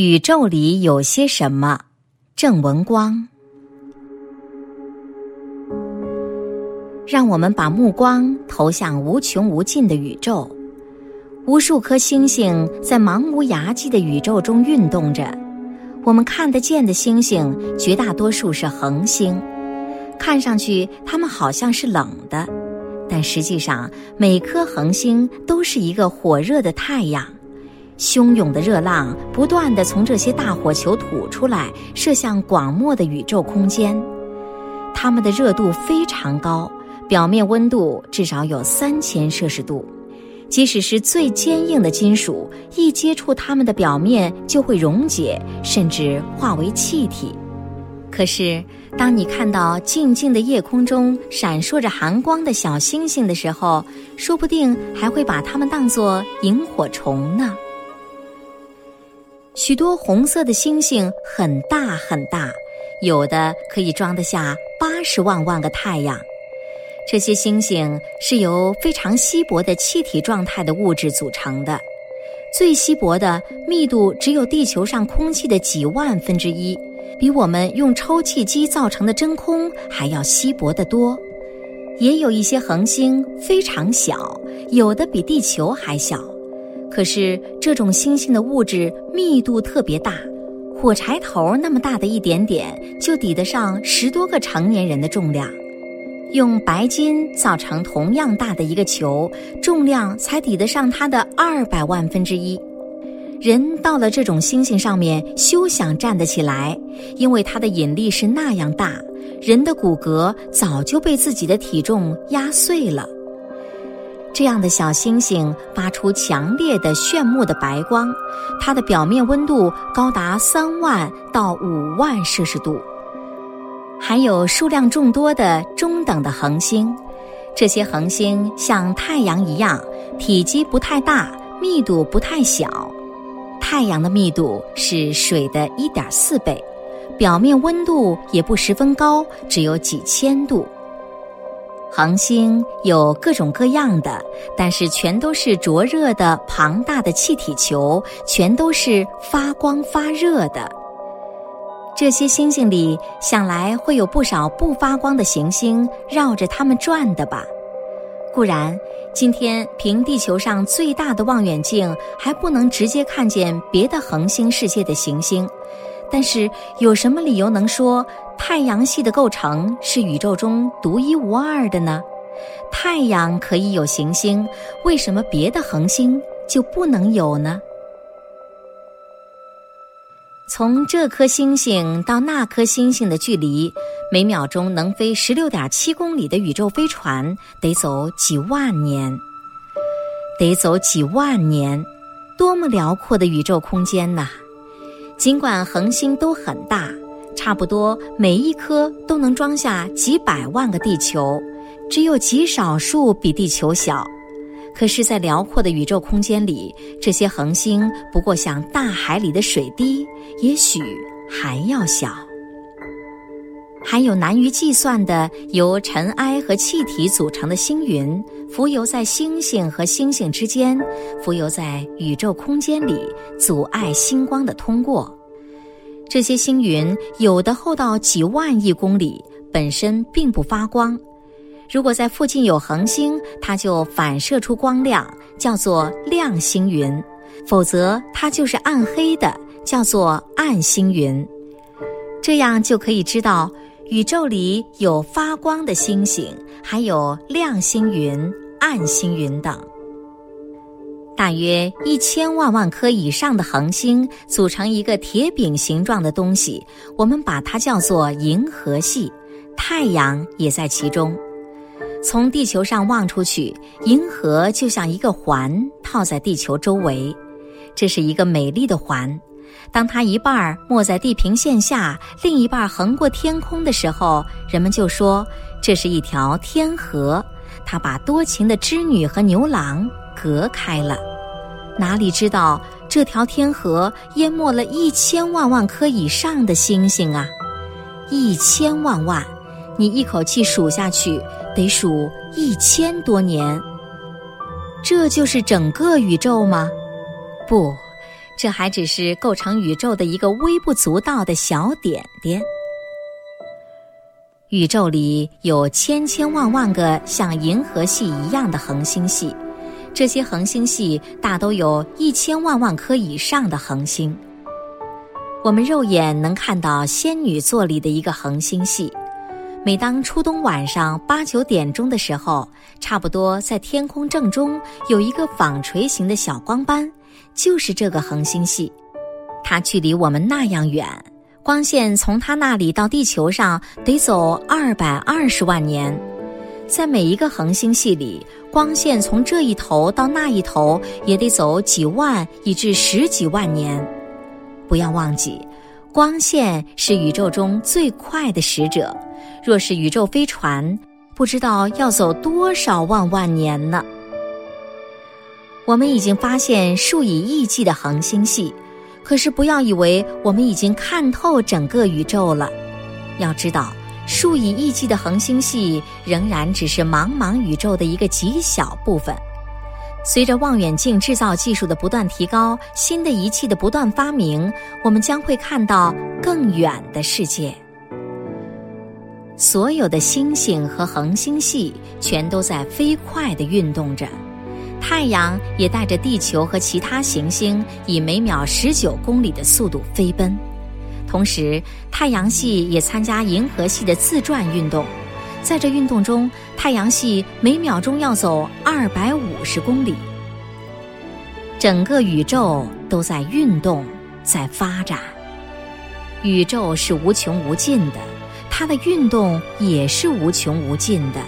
宇宙里有些什么？郑文光，让我们把目光投向无穷无尽的宇宙。无数颗星星在茫无涯际的宇宙中运动着。我们看得见的星星，绝大多数是恒星，看上去它们好像是冷的，但实际上每颗恒星都是一个火热的太阳。汹涌的热浪不断地从这些大火球吐出来，射向广袤的宇宙空间。它们的热度非常高，表面温度至少有三千摄氏度。即使是最坚硬的金属，一接触它们的表面就会溶解，甚至化为气体。可是，当你看到静静的夜空中闪烁着寒光的小星星的时候，说不定还会把它们当作萤火虫呢。许多红色的星星很大很大，有的可以装得下八十万万个太阳。这些星星是由非常稀薄的气体状态的物质组成的，最稀薄的密度只有地球上空气的几万分之一，比我们用抽气机造成的真空还要稀薄得多。也有一些恒星非常小，有的比地球还小。可是这种星星的物质密度特别大，火柴头那么大的一点点就抵得上十多个成年人的重量。用白金造成同样大的一个球，重量才抵得上它的二百万分之一。人到了这种星星上面，休想站得起来，因为它的引力是那样大，人的骨骼早就被自己的体重压碎了。这样的小星星发出强烈的炫目的白光，它的表面温度高达三万到五万摄氏度。还有数量众多的中等的恒星，这些恒星像太阳一样，体积不太大，密度不太小。太阳的密度是水的一点四倍，表面温度也不十分高，只有几千度。恒星有各种各样的，但是全都是灼热的庞大的气体球，全都是发光发热的。这些星星里，想来会有不少不发光的行星绕着它们转的吧？固然，今天凭地球上最大的望远镜还不能直接看见别的恒星世界的行星，但是有什么理由能说？太阳系的构成是宇宙中独一无二的呢？太阳可以有行星，为什么别的恒星就不能有呢？从这颗星星到那颗星星的距离，每秒钟能飞十六点七公里的宇宙飞船得走几万年，得走几万年，多么辽阔的宇宙空间呐！尽管恒星都很大。差不多每一颗都能装下几百万个地球，只有极少数比地球小。可是，在辽阔的宇宙空间里，这些恒星不过像大海里的水滴，也许还要小。还有难于计算的由尘埃和气体组成的星云，浮游在星星和星星之间，浮游在宇宙空间里，阻碍星光的通过。这些星云有的厚到几万亿公里，本身并不发光。如果在附近有恒星，它就反射出光亮，叫做亮星云；否则，它就是暗黑的，叫做暗星云。这样就可以知道，宇宙里有发光的星星，还有亮星云、暗星云等。大约一千万万颗以上的恒星组成一个铁饼形状的东西，我们把它叫做银河系。太阳也在其中。从地球上望出去，银河就像一个环套在地球周围，这是一个美丽的环。当它一半儿没在地平线下，另一半儿横过天空的时候，人们就说这是一条天河，它把多情的织女和牛郎隔开了。哪里知道这条天河淹没了一千万万颗以上的星星啊！一千万万，你一口气数下去得数一千多年。这就是整个宇宙吗？不，这还只是构成宇宙的一个微不足道的小点点。宇宙里有千千万万个像银河系一样的恒星系，这些恒星系大都有一千万万颗以上的恒星。我们肉眼能看到仙女座里的一个恒星系，每当初冬晚上八九点钟的时候，差不多在天空正中有一个纺锤形的小光斑，就是这个恒星系，它距离我们那样远。光线从它那里到地球上得走二百二十万年，在每一个恒星系里，光线从这一头到那一头也得走几万以至十几万年。不要忘记，光线是宇宙中最快的使者。若是宇宙飞船，不知道要走多少万万年呢？我们已经发现数以亿计的恒星系。可是，不要以为我们已经看透整个宇宙了。要知道，数以亿计的恒星系仍然只是茫茫宇宙的一个极小部分。随着望远镜制造技术的不断提高，新的仪器的不断发明，我们将会看到更远的世界。所有的星星和恒星系全都在飞快地运动着。太阳也带着地球和其他行星以每秒十九公里的速度飞奔，同时太阳系也参加银河系的自转运动。在这运动中，太阳系每秒钟要走二百五十公里。整个宇宙都在运动，在发展。宇宙是无穷无尽的，它的运动也是无穷无尽的。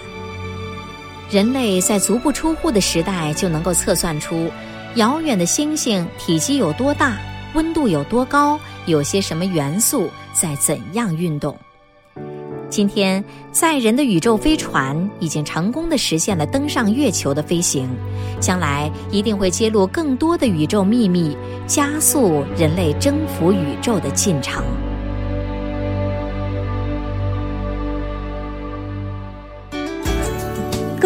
人类在足不出户的时代就能够测算出，遥远的星星体积有多大，温度有多高，有些什么元素在怎样运动。今天，载人的宇宙飞船已经成功的实现了登上月球的飞行，将来一定会揭露更多的宇宙秘密，加速人类征服宇宙的进程。